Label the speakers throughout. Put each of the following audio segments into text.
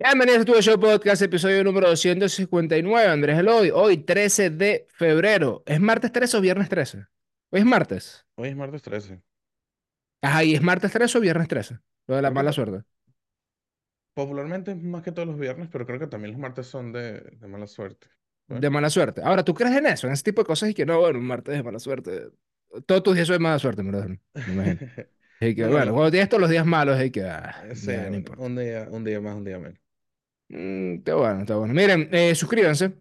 Speaker 1: Bienvenidos a tu show podcast, episodio número 259. Andrés Eloy, hoy 13 de febrero. ¿Es martes 13 o viernes 13? Hoy es martes.
Speaker 2: Hoy es martes 13.
Speaker 1: Ajá, ¿y es martes 13 o viernes 13? Lo de la mala suerte.
Speaker 2: popularmente es más que todos los viernes, pero creo que también los martes son de, de mala suerte.
Speaker 1: De mala suerte. Ahora, ¿tú crees en eso? En ese tipo de cosas y que no, bueno, un martes de mala suerte. Todos tus días son de mala suerte, me me imagino. Y que,
Speaker 2: Bueno,
Speaker 1: cuando tienes todos los días malos, y que, ah,
Speaker 2: sí,
Speaker 1: ya, no
Speaker 2: bueno,
Speaker 1: importa.
Speaker 2: un día, un día más, un día menos.
Speaker 1: Mm, está bueno, está bueno. Miren, eh, suscríbanse.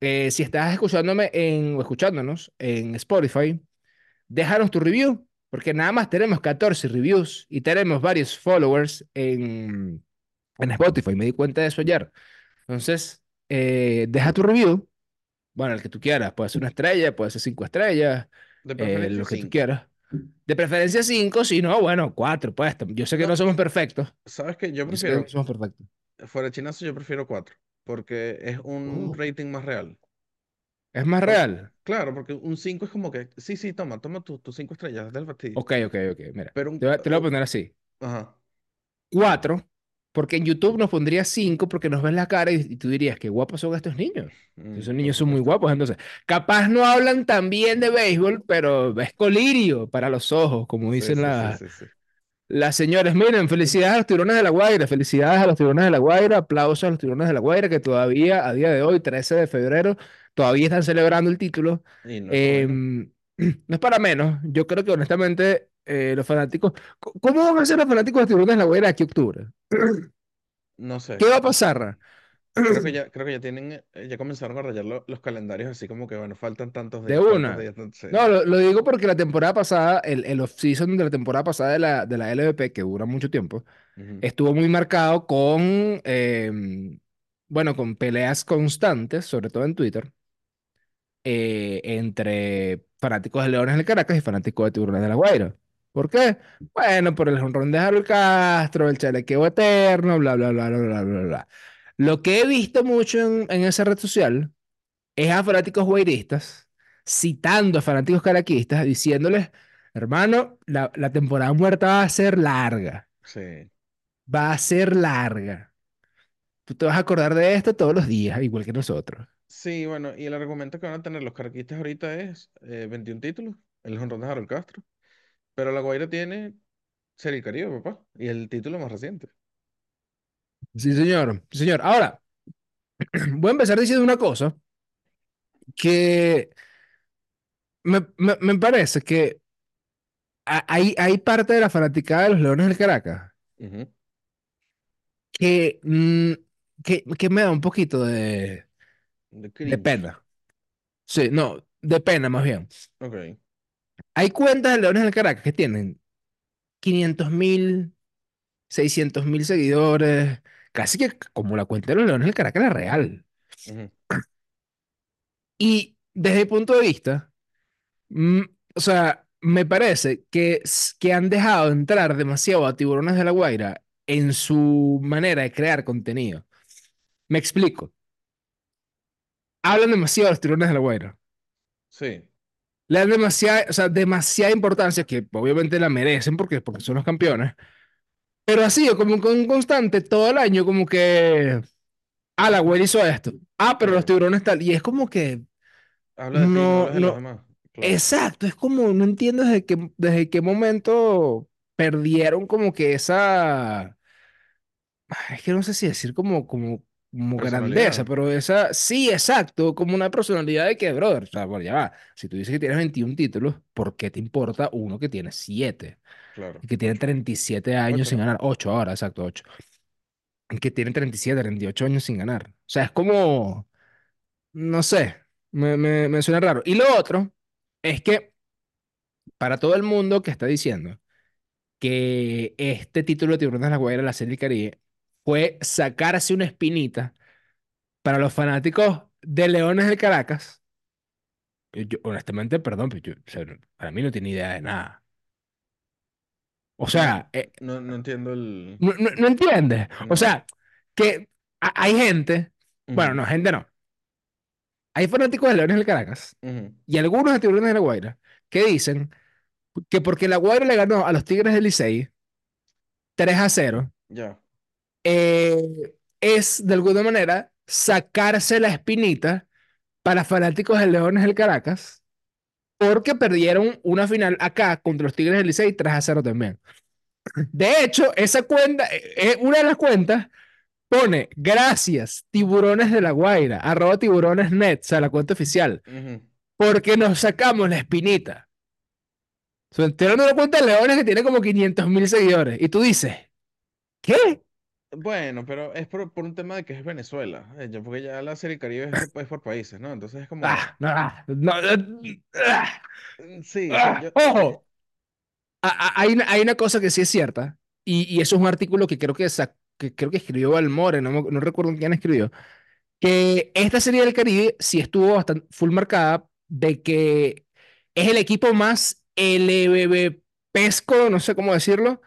Speaker 1: Eh, si estás escuchándome en, o escuchándonos en Spotify, déjanos tu review, porque nada más tenemos 14 reviews y tenemos varios followers en, en Spotify. Me di cuenta de eso ayer. Entonces, eh, deja tu review. Bueno, el que tú quieras. Puede ser una estrella, puede ser cinco estrellas,
Speaker 2: De
Speaker 1: eh, lo que tú
Speaker 2: 5.
Speaker 1: quieras. De preferencia cinco, si no, bueno, cuatro, pues. Yo sé que
Speaker 2: No,
Speaker 1: no somos perfectos.
Speaker 2: ¿sabes qué? Yo
Speaker 1: Yo sé que no
Speaker 2: prefiero,
Speaker 1: somos perfectos.
Speaker 2: Fuera chinazo, yo prefiero 4, porque es un
Speaker 1: Uh,
Speaker 2: rating más real.
Speaker 1: es más
Speaker 2: Porque,
Speaker 1: real.
Speaker 2: claro, porque un 5 es como que, sí, sí, toma, toma tus tus 5 estrellas del fastidio.
Speaker 1: Ok, ok, ok. Mira,
Speaker 2: Pero
Speaker 1: te,
Speaker 2: un,
Speaker 1: voy- te lo voy a poner así.
Speaker 2: ajá,
Speaker 1: Cuatro, porque en YouTube nos pondría cinco porque nos ves la cara y, y tú dirías, qué guapos son estos niños.
Speaker 2: mm,
Speaker 1: Esos niños son muy guapos, entonces, capaz no hablan tan bien de béisbol, pero es colirio para los ojos, como dicen
Speaker 2: sí, sí,
Speaker 1: las,
Speaker 2: sí, sí.
Speaker 1: Las señoras. Miren, felicidades a los tiburones de La Guaira, felicidades a los tiburones de La Guaira, aplausos a los tiburones de La Guaira, que todavía, a día de hoy, 13 de febrero, todavía están celebrando el título.
Speaker 2: Y no es para menos.
Speaker 1: Em, no es para menos, yo creo que honestamente eh, los fanáticos, ¿cómo van a ser los fanáticos de los tiburones de La Guaira aquí a octubre?
Speaker 2: No sé.
Speaker 1: ¿Qué va a pasar?
Speaker 2: Creo que ya, creo que ya tienen, eh, ya comenzaron a rayar lo- los calendarios así como que, bueno, faltan tantos
Speaker 1: De
Speaker 2: días, tantos
Speaker 1: una.
Speaker 2: días, sí.
Speaker 1: No, lo, lo digo porque la temporada pasada, el, el off-season de la temporada pasada de la, de la LVP, que dura mucho tiempo,
Speaker 2: Ujú,
Speaker 1: estuvo muy marcado con, em, bueno, con peleas constantes, sobre todo en Twitter, eh, entre fanáticos de Leones del Caracas y fanáticos de Tiburones de La Guaira. ¿Por qué? Bueno, por el jonrón de Harold Castro, el chalequeo eterno, bla, bla, bla, bla, bla, bla, bla. Lo que he visto mucho en, en esa red social es a fanáticos guairistas citando a fanáticos caraquistas diciéndoles, hermano, la, la temporada muerta va a ser larga,
Speaker 2: Sí.
Speaker 1: va a ser larga. Tú te vas a acordar de esto todos los días, igual que nosotros.
Speaker 2: Sí, bueno, y el argumento que van a tener los caraquistas ahorita es eh, 21 títulos, el jonrón de Harold Castro, pero La Guaira tiene Serie Caribe, papá, y el título más reciente.
Speaker 1: Sí, señor. Sí, señor. Ahora, voy a empezar diciendo una cosa que me, me- me parece que ha- hay, hay parte de la fanaticada de los Leones del Caracas que, mm, que, que me da un poquito de,
Speaker 2: De
Speaker 1: de pena. Sí, no, de pena más bien.
Speaker 2: Ok,
Speaker 1: Hay cuentas de Leones del Caracas que tienen 500 mil, 600 mil seguidores, casi que como la cuenta de los Leones del Caracas, la real.
Speaker 2: ujú,
Speaker 1: Y desde el punto de vista, mm, o sea, me parece que, que han dejado entrar demasiado a Tiburones de la Guaira en su manera de crear contenido. Me explico. Hablan demasiado de los Tiburones de la Guaira.
Speaker 2: Sí,
Speaker 1: Le dan demasiada, o sea, demasiada importancia, que obviamente la merecen porque, porque son los campeones. Pero ha sido como con constante todo el año, como que, ah, la güey hizo esto. Ah, pero los tiburones tal. Y es como que,
Speaker 2: Habla de ti, no
Speaker 1: no,
Speaker 2: de los
Speaker 1: no,
Speaker 2: demás. Claro,
Speaker 1: exacto, es como, no entiendo desde qué, desde qué momento perdieron como que esa, es que no sé si decir como, como, como grandeza, pero esa, sí, exacto, como una personalidad de que, brother, o sea, bueno, ya va, si tú dices que tienes 21 títulos, ¿por qué te importa uno que tiene 7?
Speaker 2: Claro.
Speaker 1: Y que tiene
Speaker 2: Ocho.
Speaker 1: 37 años sin ganar, 8 ahora, exacto, 8. que tiene 37, 38 años sin ganar. O sea, es como, no sé, me, me, me suena raro. Y lo otro es que para todo el mundo que está diciendo que este título de Tiburones de la Guaira, la Serie del Caribe, fue sacarse una espinita para los fanáticos de Leones del Caracas, eh, yo, honestamente, perdón, pero yo, o sea, no- para mí no tiene idea de nada. O sea, eh,
Speaker 2: no, no entiendo el...
Speaker 1: no, no, no entiendes. O sea, que ha- hay gente, bueno, no, gente no. Hay fanáticos de Leones del Caracas y algunos de Tiburones de la Guaira que dicen que porque la Guaira le ganó a los Tigres del Licey 3 a 0,
Speaker 2: Ya.
Speaker 1: eh, es, de alguna manera, sacarse la espinita para fanáticos de Leones del Caracas, porque perdieron una final acá contra los Tigres del Licey 3 a 0 también. De hecho, esa cuenta, eh, eh, una de las cuentas pone gracias, tiburones de la Guaira, arroba tiburonesnet, o sea, la cuenta oficial, porque nos sacamos la espinita. O sea, estoy dando una cuenta de Leones que tiene como 500 mil seguidores. Y tú dices, ¿qué?
Speaker 2: Bueno, pero es por, por un tema de que es Venezuela, eh, ya- porque ya la Serie Caribe es, es por países, ¿no? Entonces es como,
Speaker 1: Ah, no, ah, no, ah,
Speaker 2: mm, sí, sea,
Speaker 1: ah.
Speaker 2: yo, eh,
Speaker 1: Ojo, a- a- hay una, hay una cosa que sí es cierta, y, y eso es un artículo que creo que, sa- que creo que escribió Balmore, no, me- no recuerdo quién escribió, que esta serie del Caribe sí estuvo bastante full marcada de que es el equipo más LBB pesco, no sé cómo decirlo,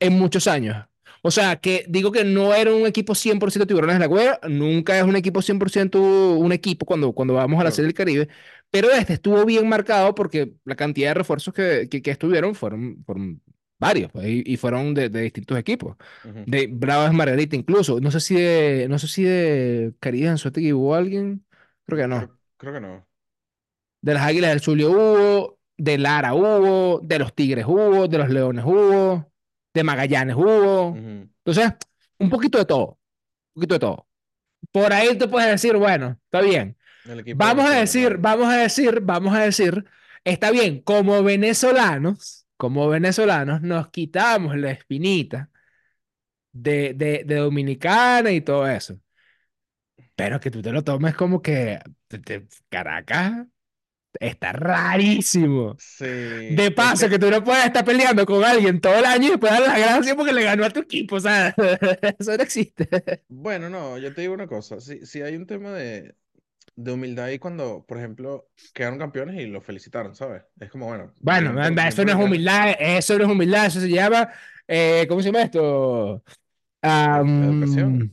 Speaker 1: en muchos años. O sea, que digo que no era un equipo 100% Tiburones de la Guaira, nunca es un equipo 100% un equipo cuando, cuando vamos a la Serie del Caribe, pero este estuvo bien marcado porque la cantidad de refuerzos que, que, que estuvieron fueron, fueron varios pues, y, y fueron de, de distintos equipos.
Speaker 2: ujú,
Speaker 1: De Bravas Margarita incluso. No sé si de, no sé si de Caribe Anzuategui hubo alguien, creo que no.
Speaker 2: Creo, creo que no.
Speaker 1: De las Águilas del Zulia hubo, de Lara hubo, de los Tigres hubo, de los Leones hubo, de Magallanes hubo.
Speaker 2: Ujú,
Speaker 1: Entonces, un poquito de todo, un poquito de todo. Por ahí te puedes decir, bueno, está bien.
Speaker 2: De
Speaker 1: Vamos a decir, vamos a decir, vamos a decir, está bien, como venezolanos, como venezolanos, nos quitamos la espinita de, de, de Dominicana y todo eso. Pero que tú te lo tomes como que te- Caracas está rarísimo.
Speaker 2: Sí,
Speaker 1: De
Speaker 2: es
Speaker 1: paso,
Speaker 2: que,
Speaker 1: que tú no puedes estar peleando con alguien todo el año y después dar las gracias porque le ganó a tu equipo. O sea, eso no existe.
Speaker 2: bueno, no, yo te digo una cosa, si, si hay un tema de, de humildad ahí cuando, por ejemplo, quedaron campeones y los felicitaron, ¿sabes? Es como, bueno,
Speaker 1: Bueno, eso no es humildad, eso no es humildad, eso se llama, eh, ¿cómo se llama esto?
Speaker 2: Ed- educación.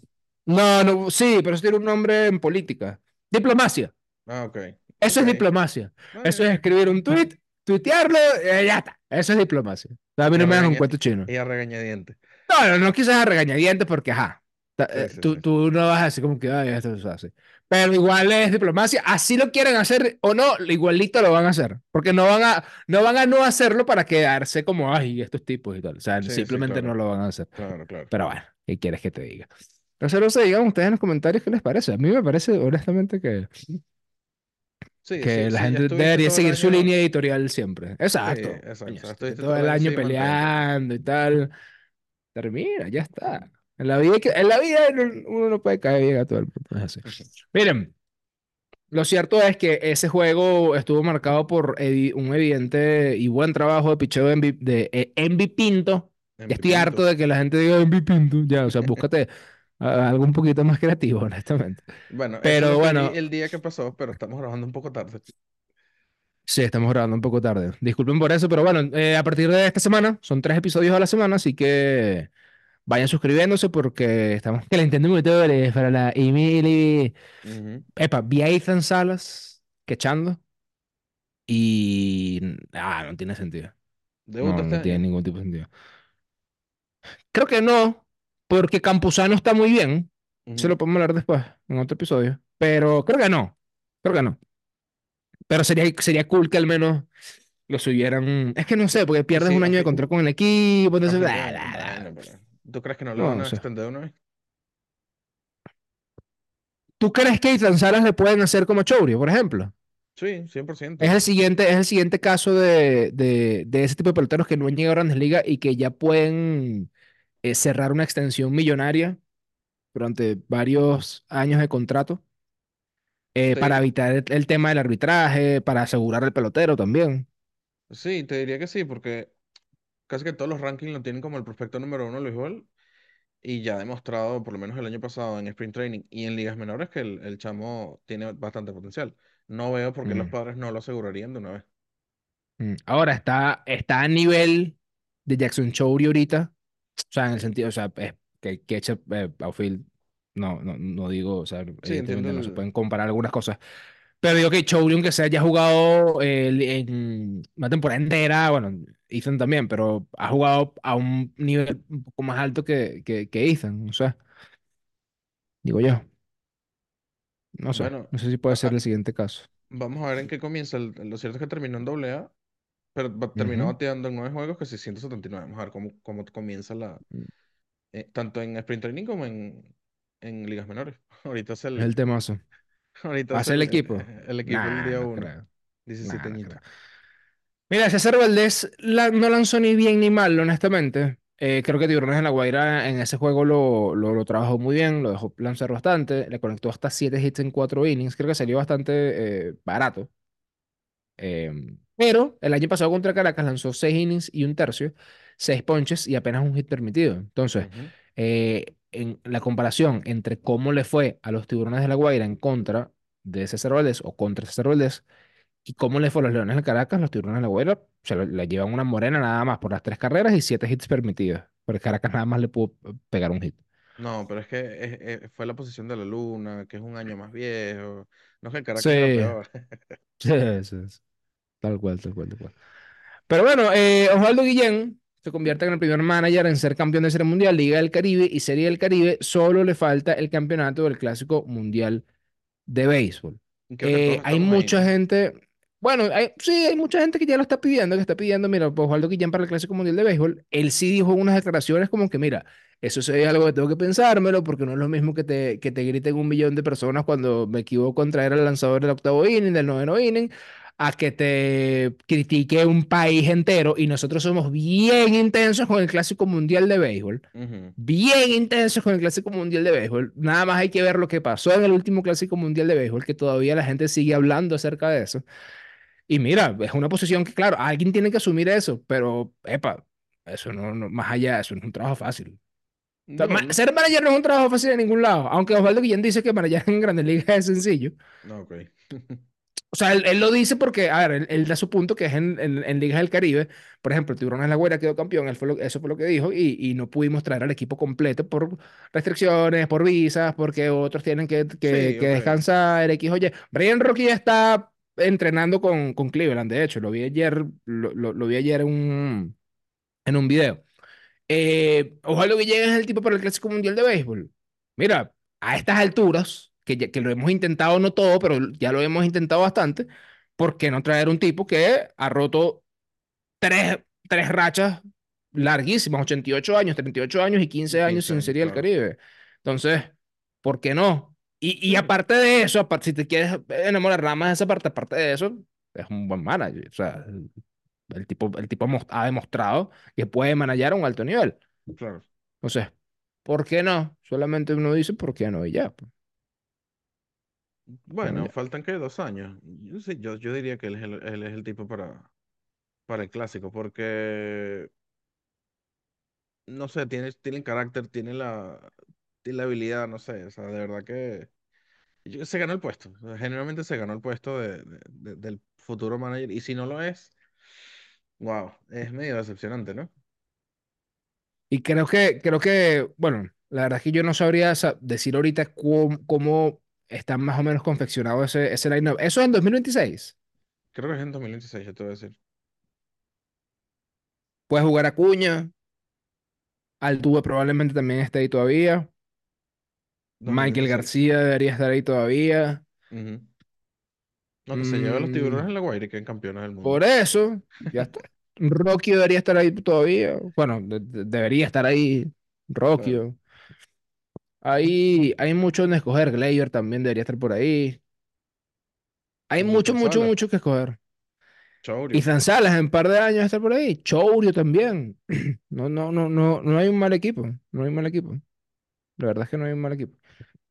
Speaker 1: No, no, sí, pero eso tiene un nombre en política. Diplomacia.
Speaker 2: Ah, ok,
Speaker 1: Eso
Speaker 2: ok.
Speaker 1: es diplomacia. Eso es escribir un tweet, tuitearlo, eh, ya está. Eso es diplomacia. A mí no me dan un cuento chino.
Speaker 2: y a regañadientes.
Speaker 1: No, no, no quizás a regañadientes porque, ajá,
Speaker 2: Sí,
Speaker 1: eh,
Speaker 2: sí,
Speaker 1: tú,
Speaker 2: sí.
Speaker 1: tú no vas a decir como que, ay, esto se hace. Pero igual es diplomacia. Así lo quieren hacer o no, igualito lo van a hacer. Porque no van a no, van a no hacerlo para quedarse como, ay, estos tipos y tal. O sea, simplemente no
Speaker 2: claro,
Speaker 1: lo van a hacer.
Speaker 2: claro, claro.
Speaker 1: Pero bueno, ¿qué quieres que te diga? Entonces, no sé, digan ustedes en los comentarios qué les parece. A mí me parece, honestamente, que,
Speaker 2: Sí,
Speaker 1: que
Speaker 2: sí,
Speaker 1: la
Speaker 2: sí,
Speaker 1: gente debería seguir su línea editorial siempre. Exacto.
Speaker 2: exacto.
Speaker 1: Coño, todo
Speaker 2: todo el año
Speaker 1: peleando y tal. Termina, ya está. En la vida, que- en la vida uno no puede caer bien a todo el mundo. es así. Miren, lo cierto es que ese juego estuvo marcado por un evidente y buen trabajo de picheo de Envi, de, eh, Pinto. Ya estoy harto
Speaker 2: Pipinto.
Speaker 1: de que la gente diga Envi Pinto. Ya, o sea, búscate algo un poquito más creativo, honestamente.
Speaker 2: Bueno,
Speaker 1: Pero bueno,
Speaker 2: el día que pasó, pero estamos grabando un poco tarde.
Speaker 1: sí, estamos grabando un poco tarde. Disculpen por eso, pero bueno, eh, a partir de esta semana son tres episodios a la semana, así que vayan suscribiéndose porque estamos calentando motores para la Emily.
Speaker 2: Ujú.
Speaker 1: Epa, vi a Ethan Salas quechando y. Ah, no tiene sentido.
Speaker 2: Debuta
Speaker 1: No,
Speaker 2: este
Speaker 1: no tiene ningún tipo de sentido. Creo que no, porque Campuzano está muy bien. Se lo podemos hablar después, en otro episodio. Pero creo que no. Creo que no. Pero sería, sería cool que al menos lo subieran. Es que no sé, porque pierdes
Speaker 2: sí,
Speaker 1: un año de contrato con el equipo. Entonces, bla, bla,
Speaker 2: ¿tú crees que no lo
Speaker 1: No,
Speaker 2: van
Speaker 1: no
Speaker 2: a
Speaker 1: sé.
Speaker 2: extender una vez?
Speaker 1: ¿Tú crees que Ethan Salas le pueden hacer como Chourio, por ejemplo?
Speaker 2: Sí,
Speaker 1: Es
Speaker 2: 100%.
Speaker 1: el siguiente, es el siguiente caso de, de, de ese tipo de peloteros que no han llegado a Grandes Ligas y que ya pueden eh, cerrar una extensión millonaria durante varios años de contrato eh, para evitar el, el tema del arbitraje, para asegurar el pelotero también.
Speaker 2: sí, te diría que sí, porque casi que todos los rankings lo tienen como el prospecto número uno Luis Ball, y ya ha demostrado, por lo menos el año pasado en Sprint Training y en ligas menores, que el, el chamo tiene bastante potencial. No veo por qué los
Speaker 1: Mm,
Speaker 2: padres no lo asegurarían de una vez.
Speaker 1: mm. Ahora está, está a nivel de Jackson Chourio ahorita, o sea, en el sentido, o sea, es que, que eche eh, outfield, no, no, no digo, o sea,
Speaker 2: Sí,
Speaker 1: evidentemente no se pueden comparar algunas cosas, Pero digo que Chouri, aunque se haya jugado eh, en una temporada entera, bueno, Ethan también, pero ha jugado a un nivel un poco más alto que, que, que Ethan, o sea. digo yo. No sé,
Speaker 2: Bueno,
Speaker 1: no sé si puede ser el siguiente caso.
Speaker 2: vamos a ver en qué comienza. Lo cierto es que terminó en doble A, pero terminó
Speaker 1: Ujú.
Speaker 2: bateando en nueve juegos que sí, 179. Vamos a ver cómo, cómo comienza la, eh, tanto en Sprint Training como en, en ligas menores. Ahorita es
Speaker 1: el
Speaker 2: el,
Speaker 1: temazo.
Speaker 2: ahorita es
Speaker 1: ¿Hace el
Speaker 2: el,
Speaker 1: equipo?
Speaker 2: el, el equipo el
Speaker 1: Nah,
Speaker 2: día
Speaker 1: no
Speaker 2: uno.
Speaker 1: Nah,
Speaker 2: 17
Speaker 1: no
Speaker 2: añitos.
Speaker 1: creo. Mira, César Valdés la- no lanzó ni bien ni mal, honestamente. Eh, creo que Tiburones en La Guaira en ese juego lo, lo, lo trabajó muy bien, lo dejó lanzar bastante, le conectó hasta 7 hits en 4 innings. Creo que salió bastante eh, barato. Eh, pero el año pasado contra Caracas lanzó 6 innings y un tercio, 6 ponches y apenas un hit permitido. Entonces, eh, en la comparación entre cómo le fue a los Tiburones de La Guaira en contra de César Valdés o contra César Valdés y cómo le fue a los Leones del Caracas, los Tiburones de La Guaira se lo- le llevan una morena nada más por las tres carreras y siete hits permitidos. Porque Caracas nada más le pudo eh, pegar un hit.
Speaker 2: No, pero es que es- es- fue la posición de la luna, que es un año más viejo. No es que el Caracas era
Speaker 1: Sí,
Speaker 2: peor.
Speaker 1: sí, sí, sí. Tal cual, tal cual, tal cual. Pero bueno, eh, Osvaldo Guillén se convierte en el primer manager en ser campeón de Serie Mundial, Liga del Caribe y Serie del Caribe. Solo le falta el campeonato del Clásico Mundial de béisbol. Eh, hay
Speaker 2: ahí,
Speaker 1: mucha gente, bueno, hay- sí, hay mucha gente que ya lo está pidiendo, que está pidiendo, mira, pues Osvaldo Guillén para el Clásico Mundial de Béisbol. Él sí dijo unas declaraciones como que, mira, eso es algo que tengo que pensármelo, porque no es lo mismo que te, que te griten un millón de personas cuando me equivoco en traer al lanzador del octavo inning, del noveno inning, a que te critique un país entero. Y nosotros somos bien intensos con el Clásico Mundial de Béisbol bien intensos con el Clásico Mundial de Béisbol. Nada más hay que ver lo que pasó en el último Clásico Mundial de Béisbol, que todavía la gente sigue hablando acerca de eso. Y mira, es una posición que, claro, alguien tiene que asumir eso, pero, epa, eso no, no- más allá, eso no es un trabajo fácil. O sea, ser manager no es un trabajo fácil en ningún lado, aunque Osvaldo Guillén dice que manager en Grandes Ligas es sencillo.
Speaker 2: no, ok.
Speaker 1: O sea, él, él lo dice porque, a ver, él, él da su punto que es en, en, en Ligas del Caribe. Por ejemplo, Tiburones la Guaira quedó campeón, él fue lo- eso fue lo que dijo, y, y no pudimos traer al equipo completo por restricciones, por visas, porque otros tienen que, que,
Speaker 2: Sí,
Speaker 1: que descansar, X o Y. Brian Rocky ya está entrenando con, con Cleveland, de hecho, lo vi ayer, lo, lo, lo vi ayer en un, en un video. Eh, ojalá que llegue el tipo para el Clásico Mundial de Béisbol. Mira, a estas alturas, que, ya- que lo hemos intentado no todo, pero ya lo hemos intentado bastante, ¿por qué no traer un tipo que ha roto tres, tres rachas larguísimas, 88 años, 38 años y
Speaker 2: Y
Speaker 1: 15 años
Speaker 2: 15
Speaker 1: sin Serie del
Speaker 2: claro.
Speaker 1: Entonces, ¿por qué no? Y, y
Speaker 2: Sí,
Speaker 1: aparte de eso, aparte, si te quieres enamorar nada más de esa parte, aparte de eso, es un buen manager. O sea, el, tipo, el tipo ha demostrado que puede manejar a un alto nivel.
Speaker 2: claro.
Speaker 1: Entonces, ¿por qué no? Solamente uno dice, ¿por qué no? Y ya. pues.
Speaker 2: Bueno, faltan que dos años. Yo, sí, yo, yo diría que él es el, él es el tipo para, para el clásico, porque, no sé, tiene, tiene el carácter, tiene la, tiene la habilidad, no sé, o sea, de verdad que yo- se ganó el puesto. o sea, Generalmente se ganó el puesto de, de- de- del futuro manager, y si no lo es, wow, es medio decepcionante, ¿no?
Speaker 1: Y creo que, creo que, bueno, la verdad es que yo no sabría sa- decir ahorita cómo, cómo está más o menos confeccionado ese, ese line-up. Eso es en 2026.
Speaker 2: Creo que es en 2026, ya te voy a decir.
Speaker 1: Puede jugar Acuña, Altuve probablemente también esté ahí todavía. Michael
Speaker 2: 2026.
Speaker 1: García debería estar ahí todavía.
Speaker 2: Ujú. No, que se lleve a los tiburones
Speaker 1: Mm,
Speaker 2: en la Guaira y queden campeones del mundo.
Speaker 1: por eso, ya está. Rocky debería estar ahí todavía. Bueno, de- de- debería estar ahí. Rocky.
Speaker 2: Claro.
Speaker 1: Hay, hay mucho donde escoger. Gleyber también debería estar por ahí. Hay mucho, mucho, mucho que escoger.
Speaker 2: Chaurio.
Speaker 1: Ethan Salas en un par de años estar por ahí. Chourio también. No, no, no, no, no hay un mal equipo. No hay un mal equipo. La verdad es que no hay un mal equipo.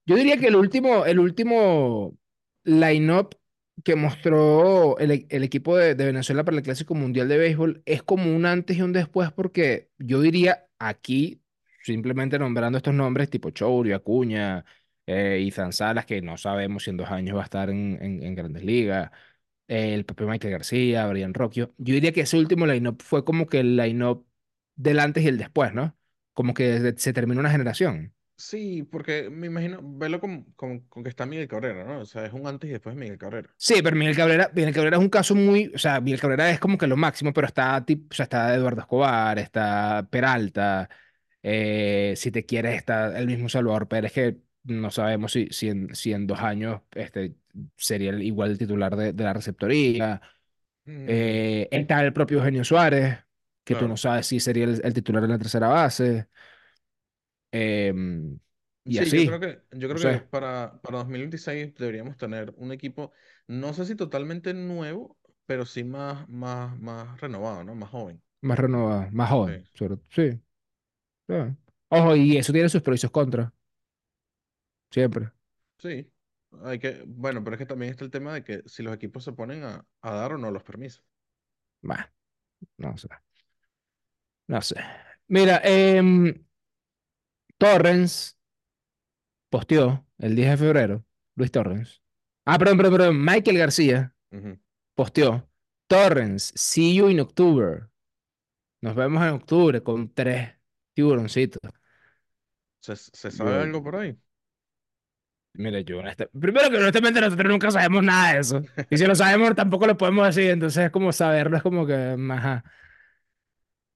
Speaker 1: Yo diría que el último, el último line-up que mostró el, e- el equipo de, de Venezuela para el Clásico Mundial de Béisbol es como un antes y un después, porque yo diría aquí, simplemente nombrando estos nombres, tipo Chourio, Acuña, eh, Ethan Salas, que no sabemos si en dos años va a estar en, en, en Grandes Ligas, eh, el propio Michael García, Brian Rocchio. Yo diría que ese último line-up fue como que el line-up del antes y el después, ¿no? Como que se terminó una generación.
Speaker 2: Sí, porque me imagino, velo con, con, con que está Miguel Cabrera, ¿no? O sea, es un antes y después de Miguel Cabrera.
Speaker 1: Sí, pero Miguel Cabrera, Miguel Cabrera es un caso muy, o sea, Miguel Cabrera es como que lo máximo, pero está, tip- o sea, está Eduardo Escobar, está Peralta, eh, si te quieres está el mismo Salvador Pérez, que no sabemos si, si, en, si en dos años este, sería el- igual el titular de, de la receptoría.
Speaker 2: Mm,
Speaker 1: Eh, está el propio Eugenio Suárez, que tú no sabes si sería el, el titular de la tercera base. Em, y
Speaker 2: Sí, yo creo
Speaker 1: así,
Speaker 2: que, yo
Speaker 1: no
Speaker 2: creo que para, para 2026 deberíamos tener un equipo, no sé si totalmente nuevo, pero sí más, más, más renovado, ¿no? Más joven.
Speaker 1: más renovado, más
Speaker 2: Sí,
Speaker 1: joven. sobre- sí, Ojo, y eso tiene sus pros y sus contras, siempre.
Speaker 2: sí. Hay que, bueno, pero es que también está el tema de que si los equipos se ponen a, a dar o no los permisos.
Speaker 1: Bah, no sé, no sé. Mira, em, Torrens posteó el 10 de febrero, Luis Torrens. Ah, perdón, perdón, perdón, Michael García
Speaker 2: Ujú.
Speaker 1: posteó, Torrens, see you in October. Nos vemos en octubre con tres tiburoncitos.
Speaker 2: ¿Se, se sabe algo por ahí?
Speaker 1: mira, yo honesta- primero que honestamente nosotros nunca sabemos nada de eso. Y si lo sabemos tampoco lo podemos decir, entonces es como saberlo, es como que, ajá.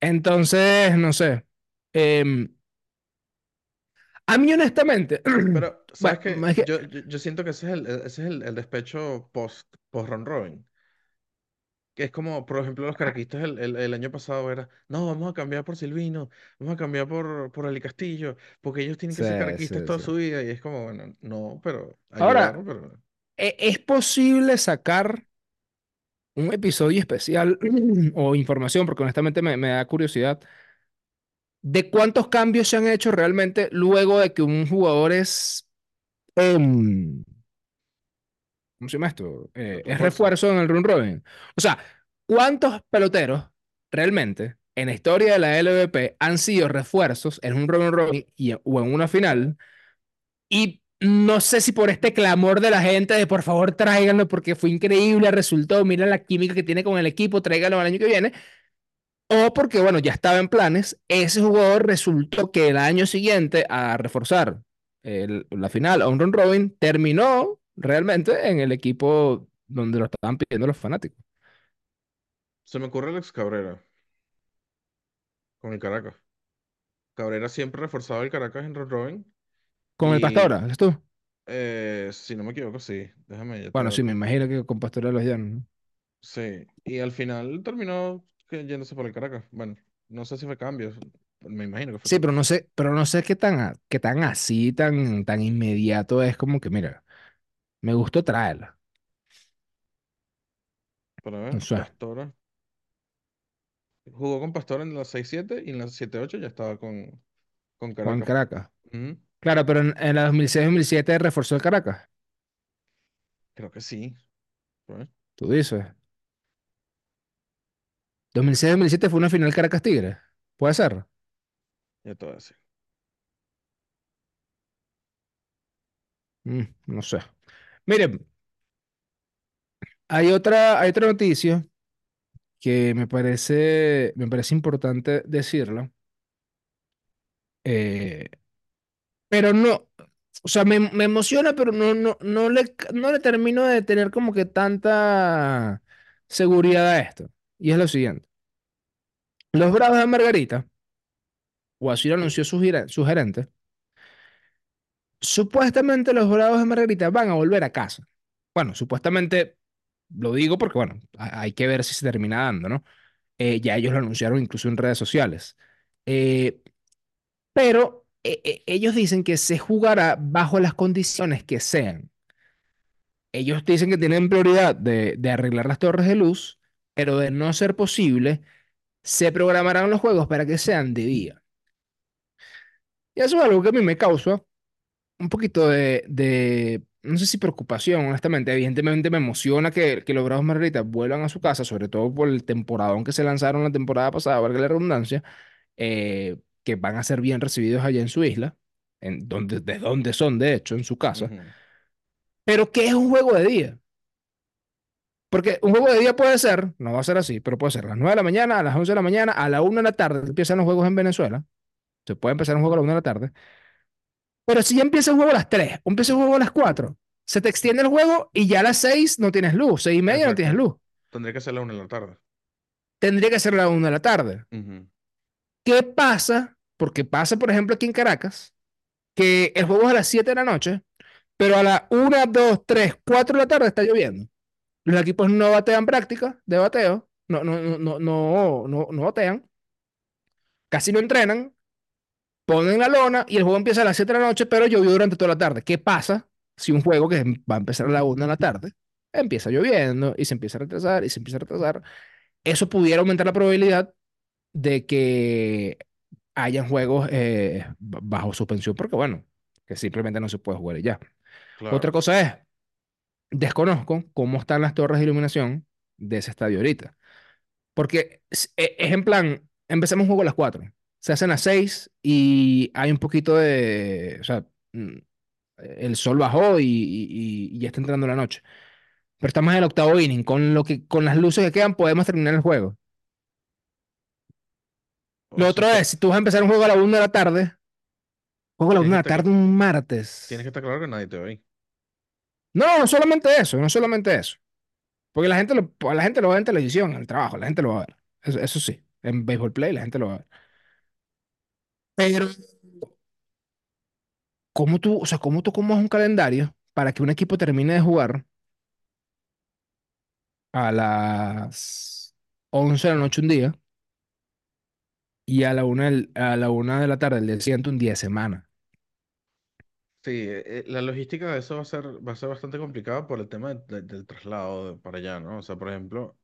Speaker 1: Entonces, no sé. Em, a mí honestamente,
Speaker 2: Pero, ¿sabes
Speaker 1: bueno, que,
Speaker 2: Yo, siento que ese es el, ese es el, el despecho post, post round robin. Que es como, por ejemplo, los caraquistas el, el, el año pasado era, no, vamos a cambiar por Silvino, vamos a cambiar por, por Ali Castillo, porque ellos tienen que
Speaker 1: sí,
Speaker 2: ser caraquistas
Speaker 1: sí,
Speaker 2: toda
Speaker 1: sí.
Speaker 2: su vida. Y es como, bueno, no, pero
Speaker 1: Ahora,
Speaker 2: pero...
Speaker 1: e- ¿es posible sacar un episodio especial o información, porque honestamente me, me da curiosidad, de cuántos cambios se han hecho realmente luego de que un jugador es, em, ¿cómo se llama esto? Eh, es
Speaker 2: Refuerzo.
Speaker 1: en el run robin. O sea, ¿cuántos peloteros realmente en la historia de la LVP han sido refuerzos en un run robin y, o en una final? Y no sé si por este clamor de la gente de por favor tráiganlo porque fue increíble, resultó, mira la química que tiene con el equipo, tráiganlo al año que viene O porque, bueno, ya estaba en planes, ese jugador resultó que el año siguiente a reforzar el- la final a un run robin terminó realmente en el equipo donde lo estaban pidiendo los fanáticos.
Speaker 2: Se me ocurre Alex Cabrera con el Caracas. Cabrera siempre reforzaba el Caracas en robin.
Speaker 1: Con el
Speaker 2: Y,
Speaker 1: Pastora, ¿ves tú?
Speaker 2: eh, si no me equivoco, sí. Déjame,
Speaker 1: Bueno, sí, me imagino que con Pastora los Llanos. ¿no?
Speaker 2: Sí. Y al final terminó yéndose por el Caracas. Bueno, no sé si fue cambio. Me imagino que fue
Speaker 1: Sí,
Speaker 2: cambio.
Speaker 1: pero no sé, pero no sé qué tan, qué tan así, tan, tan inmediato es como que, mira, me gustó traerla.
Speaker 2: Para ver,
Speaker 1: sé,
Speaker 2: Pastora. Jugó con Pastora en la seis siete y en la siete ocho ya estaba con, con Caracas.
Speaker 1: Caracas.
Speaker 2: Ujú,
Speaker 1: Claro, pero en, en la 2006-2007 reforzó el Caracas.
Speaker 2: Creo que sí. Ver,
Speaker 1: Tú dices. 2006-2007 fue una final Caracas Tigre. Puede ser.
Speaker 2: Ya te voy a decir.
Speaker 1: Mm, no sé. Miren, hay otra, hay otra noticia que me parece, me parece importante decirla, eh, pero no, o sea, me, me emociona, pero no, no, no le, no le termino de tener como que tanta seguridad a esto. Y es lo siguiente. Los Bravos de Margarita, lo anunció su, su gerente, supuestamente los Bravos de Margarita van a volver a casa. Bueno, supuestamente lo digo porque, bueno, ha- hay que ver si se termina dando, ¿no? Eh, ya ellos lo anunciaron incluso en redes sociales. Eh, pero eh, eh, ellos dicen que se jugará bajo las condiciones que sean. Ellos dicen que tienen prioridad de, de arreglar las torres de luz, pero de no ser posible, se programarán los juegos para que sean de día. Y eso es algo que a mí me causa un poquito de, de, no sé si preocupación, honestamente. Evidentemente me emociona que, que los Bravos Margaritas vuelvan a su casa, sobre todo por el temporadón que se lanzaron la temporada pasada, valga la redundancia, eh, que van a ser bien recibidos allá en su isla, en donde, de donde son, de hecho, en su casa. Pero ¿qué es un juego de día? Porque un juego de día puede ser, no va a ser así, pero puede ser a las 9 de la mañana, a las 11 de la mañana, a la 1 de la tarde, empiezan los juegos en Venezuela. Se puede empezar un juego a la 1 de la tarde. Pero si ya empieza el juego a las 3 o empieza el juego a las 4, se te extiende el juego y ya a las 6 no tienes luz, 6 y media no tienes
Speaker 2: Exacto.
Speaker 1: luz.
Speaker 2: Tendría que ser la una de la tarde.
Speaker 1: Tendría que ser la 1 de la tarde.
Speaker 2: Ujú.
Speaker 1: ¿Qué pasa? Porque pasa, por ejemplo, aquí en Caracas, que el juego es a las 7 de la noche, pero a las una 2 3 4 de la tarde está lloviendo. Los equipos no batean práctica de bateo, no, no, no, no, no, no, no batean, casi no entrenan, ponen la lona y el juego empieza a las 7 de la noche, pero llovió durante toda la tarde. ¿Qué pasa si un juego que va a empezar a la 1 de la tarde empieza lloviendo y se empieza a retrasar y se empieza a retrasar? Eso pudiera aumentar la probabilidad de que hayan juegos eh, bajo suspensión, porque bueno, que simplemente no se puede jugar y ya. Otra cosa es, desconozco cómo están las torres de iluminación de ese estadio ahorita. Porque es, e- es en plan, empezamos un juego a las 4 se hacen a las 6 y hay un poquito de, o sea, mm, el sol bajó y, y- y ya está entrando la noche. Pero estamos en el octavo inning, con lo que, con las luces que quedan podemos terminar el juego. Lo
Speaker 2: eso
Speaker 1: otro es, si tú vas a empezar un juego a la 1 de la tarde, juego a la
Speaker 2: tienes
Speaker 1: 1
Speaker 2: que
Speaker 1: de la tarde un
Speaker 2: tienes que
Speaker 1: martes.
Speaker 2: estar claro que nadie te ve ahí.
Speaker 1: No, no solamente eso, no solamente eso. Porque la gente lo, la gente lo ve en televisión, en el trabajo, la gente lo va a ver. Eso, eso sí, en Baseball Play la gente lo va a ver. Pero, ¿cómo tú, o sea, cómo tú comas un calendario para que un equipo termine de jugar a las 11 de la noche un día y a la una a la una de la tarde el día siguiente un día de semana?
Speaker 2: Sí, eh, eh, la logística de eso va a ser, va a ser bastante complicada por el tema de- de- del traslado para allá, ¿no? O sea, por ejemplo,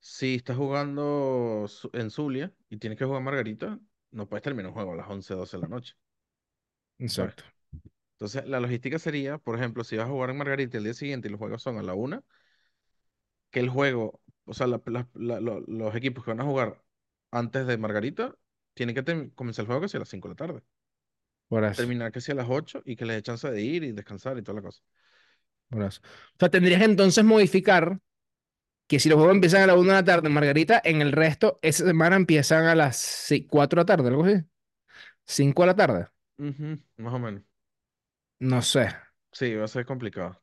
Speaker 2: si estás jugando en Zulia y tienes que jugar Margarita, no puedes terminar un juego a las 11 12 de la noche, ¿sabes?
Speaker 1: Exacto.
Speaker 2: Entonces, la logística sería, por ejemplo, si vas a jugar en Margarita el día siguiente y los juegos son a la una, que el juego, o sea, la- la- la- lo- los equipos que van a jugar antes de Margarita, tienen que comenzar el juego sea a las 5 de la tarde.
Speaker 1: Por eso,
Speaker 2: Terminar sea a las 8 y que les dé chance de ir y descansar y toda la cosa.
Speaker 1: por eso. O sea, tendrías entonces modificar que si los juegos empiezan a la una de la tarde, Margarita, en el resto, esa semana empiezan a las si- 4 de la tarde, algo así. cinco de la tarde.
Speaker 2: Más o menos.
Speaker 1: No sé,
Speaker 2: Sí, va a ser complicado.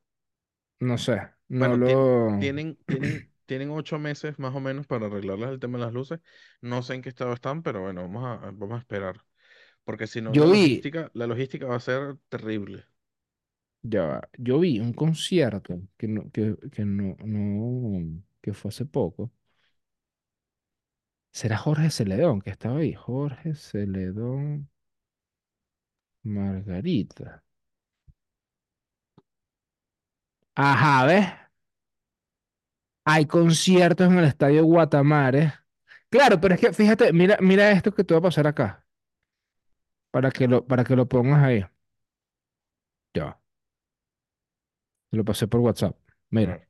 Speaker 1: no sé. No
Speaker 2: Bueno,
Speaker 1: lo...
Speaker 2: tienen, tienen, tienen ocho meses más o menos para arreglarles el tema de las luces. No sé en qué estado están, pero bueno, vamos a, vamos a esperar. Porque si no, la
Speaker 1: vi,
Speaker 2: logística, la logística va a ser terrible.
Speaker 1: ya yo vi un concierto que no, que, que no, no, que fue hace poco. ¿Será Jorge Celedón que estaba ahí? Jorge Celedón Margarita. Ajá, ¿ves? Hay conciertos en el Estadio Guatamares. Claro, pero es que fíjate, mira, mira esto que te va a pasar acá, para que lo, para que lo pongas ahí. Ya, te lo pasé por WhatsApp. Mira,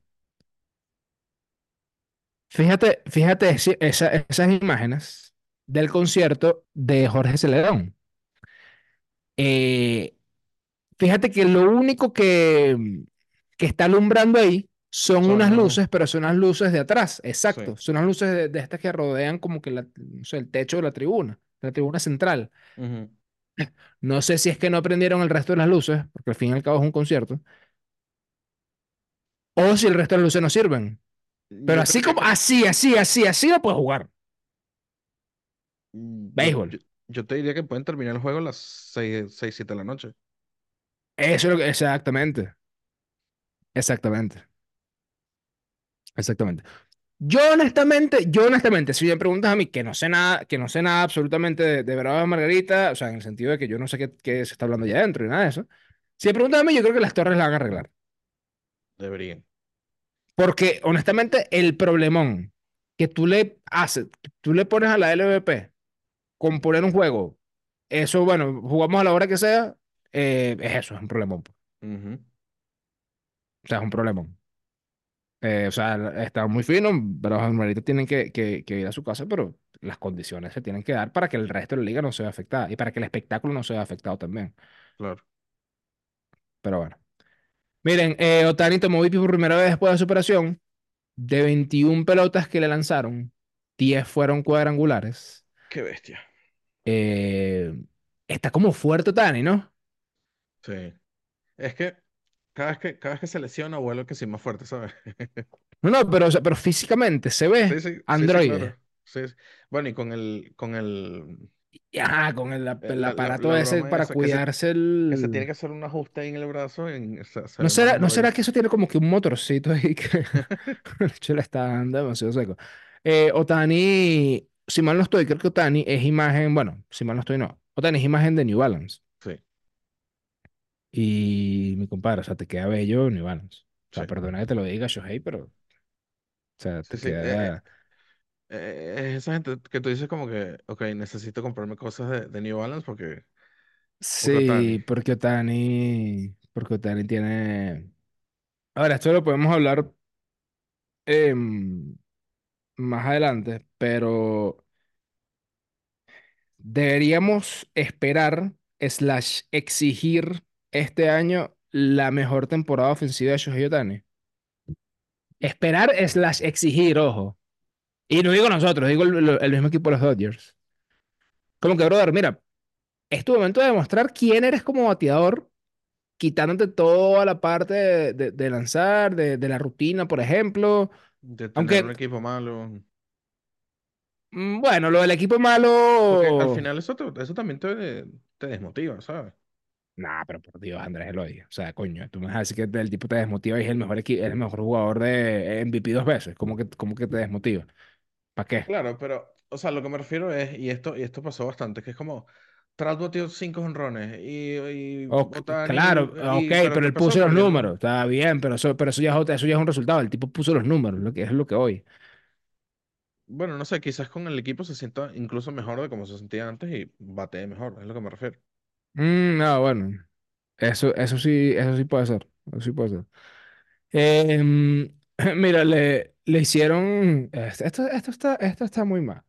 Speaker 1: fíjate, fíjate esa- esas imágenes del concierto de Jorge Celedón. Eh, fíjate que lo único que, que está alumbrando ahí son
Speaker 2: son
Speaker 1: unas luces, pero son unas luces de atrás,
Speaker 2: Sí.
Speaker 1: exacto. Son unas luces de, de estas que rodean como que la- no sé, el techo de la tribuna, la tribuna central. No sé si es que no prendieron el resto de las luces, porque al fin y al cabo es un concierto, o si el resto de las luces no sirven. Pero así como,
Speaker 2: que...
Speaker 1: así, así, así, así no puedes jugar.
Speaker 2: mm, Yo,
Speaker 1: Béisbol.
Speaker 2: yo, yo te diría que pueden terminar el juego a las 6 6 7 de la noche.
Speaker 1: Eso es lo que, exactamente, exactamente, exactamente. Yo honestamente, yo honestamente, si me preguntas a mí que no sé nada, que no sé nada absolutamente de, de Brava de Margarita, o sea, en el sentido de que yo no sé qué, qué se está hablando allá adentro y nada de eso. Si me preguntas a mí, yo creo que las torres la van a arreglar.
Speaker 2: Deberían.
Speaker 1: Porque honestamente, el problemón que tú le haces, tú le pones a la LVP con poner un juego, eso, bueno, jugamos a la hora que sea, eh, es eso, es un problemón. pues. O sea, es un problemón. Eh, o sea, está muy fino, pero los animalitos tienen que, que, que ir a su casa, pero las condiciones se tienen que dar para que el resto de la liga no se vea afectada y para que el espectáculo no se vea afectado también.
Speaker 2: claro.
Speaker 1: Pero bueno. Miren, eh, Otani tomó VIP por primera vez después de su operación. De 21 pelotas que le lanzaron, 10 fueron cuadrangulares.
Speaker 2: Qué bestia.
Speaker 1: Eh, está como fuerte Otani, ¿no?
Speaker 2: Sí. Es que cada vez que, cada vez que se lesiona vuelve que sí más fuerte, ¿sabes?
Speaker 1: No, no, pero, o sea, pero físicamente se ve
Speaker 2: sí, sí, sí,
Speaker 1: androide.
Speaker 2: sí. Bueno, y con el, con el,
Speaker 1: Ajá, con el,
Speaker 2: Eh,
Speaker 1: el
Speaker 2: La, la,
Speaker 1: aparato
Speaker 2: la
Speaker 1: ese
Speaker 2: broma
Speaker 1: para
Speaker 2: que se,
Speaker 1: cuidarse
Speaker 2: que se tiene
Speaker 1: el...
Speaker 2: que hacer un ajuste ahí en el brazo, en, se, se
Speaker 1: ¿No será, no será que eso tiene como que un motorcito ahí que de hecho le está dando demasiado seco? Eh, Otani, si mal no estoy, creo que Otani es imagen, bueno, si mal no estoy, no. Otani es imagen de New Balance.
Speaker 2: Sí,
Speaker 1: Y mi compadre, o sea, te queda bello New Balance. O sea,
Speaker 2: sí,
Speaker 1: perdona que te lo diga, Shohei, pero, o sea,
Speaker 2: sí,
Speaker 1: te
Speaker 2: sí. Eh,
Speaker 1: queda...
Speaker 2: eh, eh, es esa gente que tú dices como que, ok, necesito comprarme cosas de, de New Balance porque, Otani.
Speaker 1: Sí, porque Otani, porque Otani tiene... Ahora, esto lo podemos hablar em, más adelante, pero deberíamos esperar, slash, exigir este año la mejor temporada ofensiva de Shohei Ohtani. Esperar, slash, exigir, ojo. Y no digo nosotros, digo el, el mismo equipo de los Dodgers. Como que, brother, mira, es tu momento de demostrar quién eres como bateador, quitándote toda la parte de, de- de lanzar, de, de la rutina, por ejemplo.
Speaker 2: De tener un
Speaker 1: Aunque,
Speaker 2: equipo malo.
Speaker 1: mm, bueno, lo del equipo
Speaker 2: Porque al
Speaker 1: malo.
Speaker 2: final eso, te- eso también te, te desmotiva, ¿sabes?
Speaker 1: Nah, pero por Dios, Andrés Eloy. O sea, coño, tú me vas a decir que el tipo te desmotiva y es el mejor, el mejor jugador de MVP dos veces. ¿Cómo que, cómo que te desmotiva? ¿Para qué?
Speaker 2: Claro, pero, o sea, lo que me refiero es, y esto, y esto pasó bastante, que es como, Trout batió cinco honrones y, y
Speaker 1: Ok,
Speaker 2: Ohtani,
Speaker 1: claro, ok,
Speaker 2: y, pero
Speaker 1: pero
Speaker 2: ¿qué
Speaker 1: él puso los números. Está bien, pero eso, pero eso ya eso ya es un resultado. El tipo puso los números, lo que es lo que hoy.
Speaker 2: Bueno, no sé, quizás con el equipo se sienta incluso mejor de como se sentía antes y batee mejor, es lo que me refiero.
Speaker 1: Mm, no, bueno. Eso, eso sí, eso sí puede ser. Eso sí puede ser. Em, mira, le, le hicieron. Esto, esto está, esto está muy mal.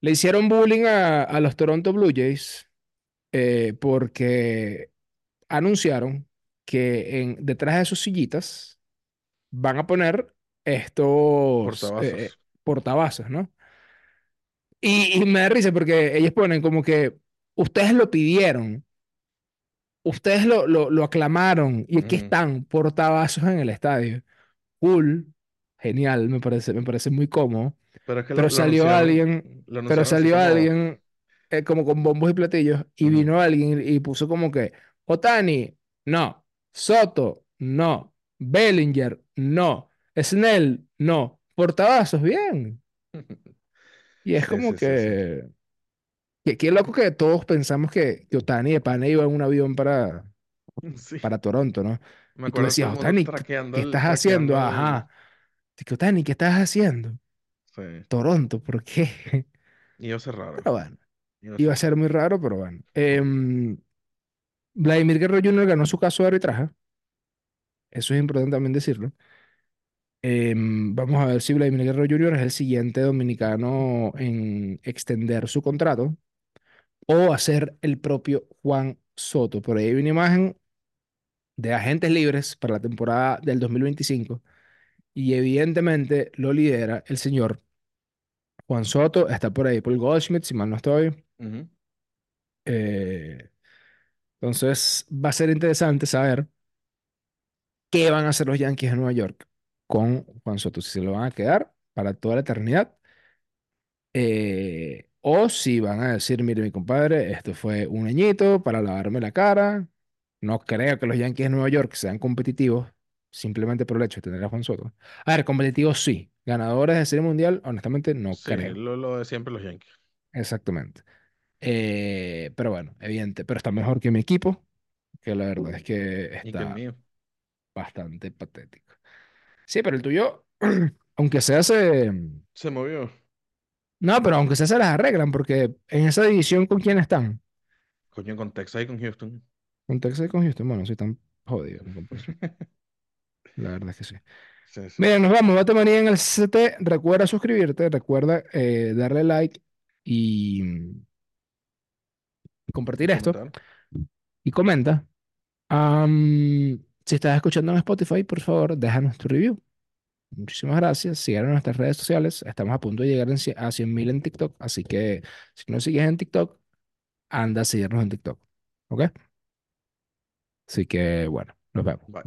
Speaker 1: Le hicieron bullying a, a los Toronto Blue Jays eh, porque anunciaron que en, detrás de sus sillitas van a poner estos eh, eh,
Speaker 2: Portavasos.
Speaker 1: portavasos, ¿no? Y, y me da risa porque ellos ponen como que ustedes lo pidieron, ustedes lo, lo, lo aclamaron y aquí están portavasos en el estadio. Cool, genial, me parece, me parece muy cómodo.
Speaker 2: Pero es que lo,
Speaker 1: Pero
Speaker 2: lo
Speaker 1: salió alguien,
Speaker 2: lo
Speaker 1: pero salió
Speaker 2: como,
Speaker 1: alguien eh, como con bombos y platillos y vino alguien y puso como que, Otani, no, Soto, no, Bellinger, no, Snell, no, portavasos, bien. Y es
Speaker 2: Sí,
Speaker 1: como
Speaker 2: sí, sí, sí.
Speaker 1: que, que qué loco que todos pensamos que, que Otani de pana iba en un avión para,
Speaker 2: Sí.
Speaker 1: para Toronto, ¿no?
Speaker 2: Me
Speaker 1: Y tú decías, Otani, ¿qué, estás haciendo?
Speaker 2: el,
Speaker 1: Ajá. ¿Qué estás haciendo?
Speaker 2: sí.
Speaker 1: Toronto, ¿por qué?
Speaker 2: Iba a ser raro.
Speaker 1: Pero bueno.
Speaker 2: Iba a
Speaker 1: Iba
Speaker 2: ser
Speaker 1: a ser
Speaker 2: raro.
Speaker 1: muy raro, pero bueno. Em, Vladimir Guerrero Jr. ganó su caso de arbitraje. Eso es importante también decirlo. Em, vamos a ver si Vladimir Guerrero Jr. es el siguiente dominicano en extender su contrato o hacer el propio Juan Soto. Por ahí hay una imagen de agentes libres para la temporada del 2025 y evidentemente lo lidera el señor Juan Soto. Está por ahí Paul Goldschmidt, si mal no estoy. Eh, entonces va a ser interesante saber qué van a hacer los Yankees de Nueva York con Juan Soto, si se lo van a quedar para toda la eternidad, eh, o si van a decir, mire mi compadre, esto fue un añito para lavarme la cara, no creo que los Yankees de Nueva York sean competitivos simplemente por el hecho de tener a Juan Soto. A ver, competitivos sí, ganadores de Serie Mundial, honestamente no
Speaker 2: Sí,
Speaker 1: creo,
Speaker 2: lo, lo de siempre los Yankees.
Speaker 1: exactamente. Eh, pero bueno, evidente, pero está mejor que mi equipo, que la verdad es que
Speaker 2: Y que el
Speaker 1: está
Speaker 2: mío.
Speaker 1: bastante patético. Sí, pero el tuyo, aunque sea se...
Speaker 2: Se movió.
Speaker 1: No, pero aunque sea se las arreglan, porque en esa división, ¿con quién están?
Speaker 2: Coño, con Texas y con Houston.
Speaker 1: Con Texas y con Houston. Bueno, sí están jodidos. La verdad es que sí.
Speaker 2: Sí, sí.
Speaker 1: Miren, nos vamos. Bate manía en el CT. Recuerda suscribirte, recuerda eh, darle like y compartir esto.
Speaker 2: comentar.
Speaker 1: Y comenta. Si estás escuchando en Spotify, por favor, déjanos tu review. Muchísimas gracias. Síganos en nuestras redes sociales. Estamos a punto de llegar en a 100.000 en TikTok. Así que si no sigues en TikTok, anda a seguirnos en TikTok. ¿Ok? Así que bueno, nos vemos.
Speaker 2: Bye.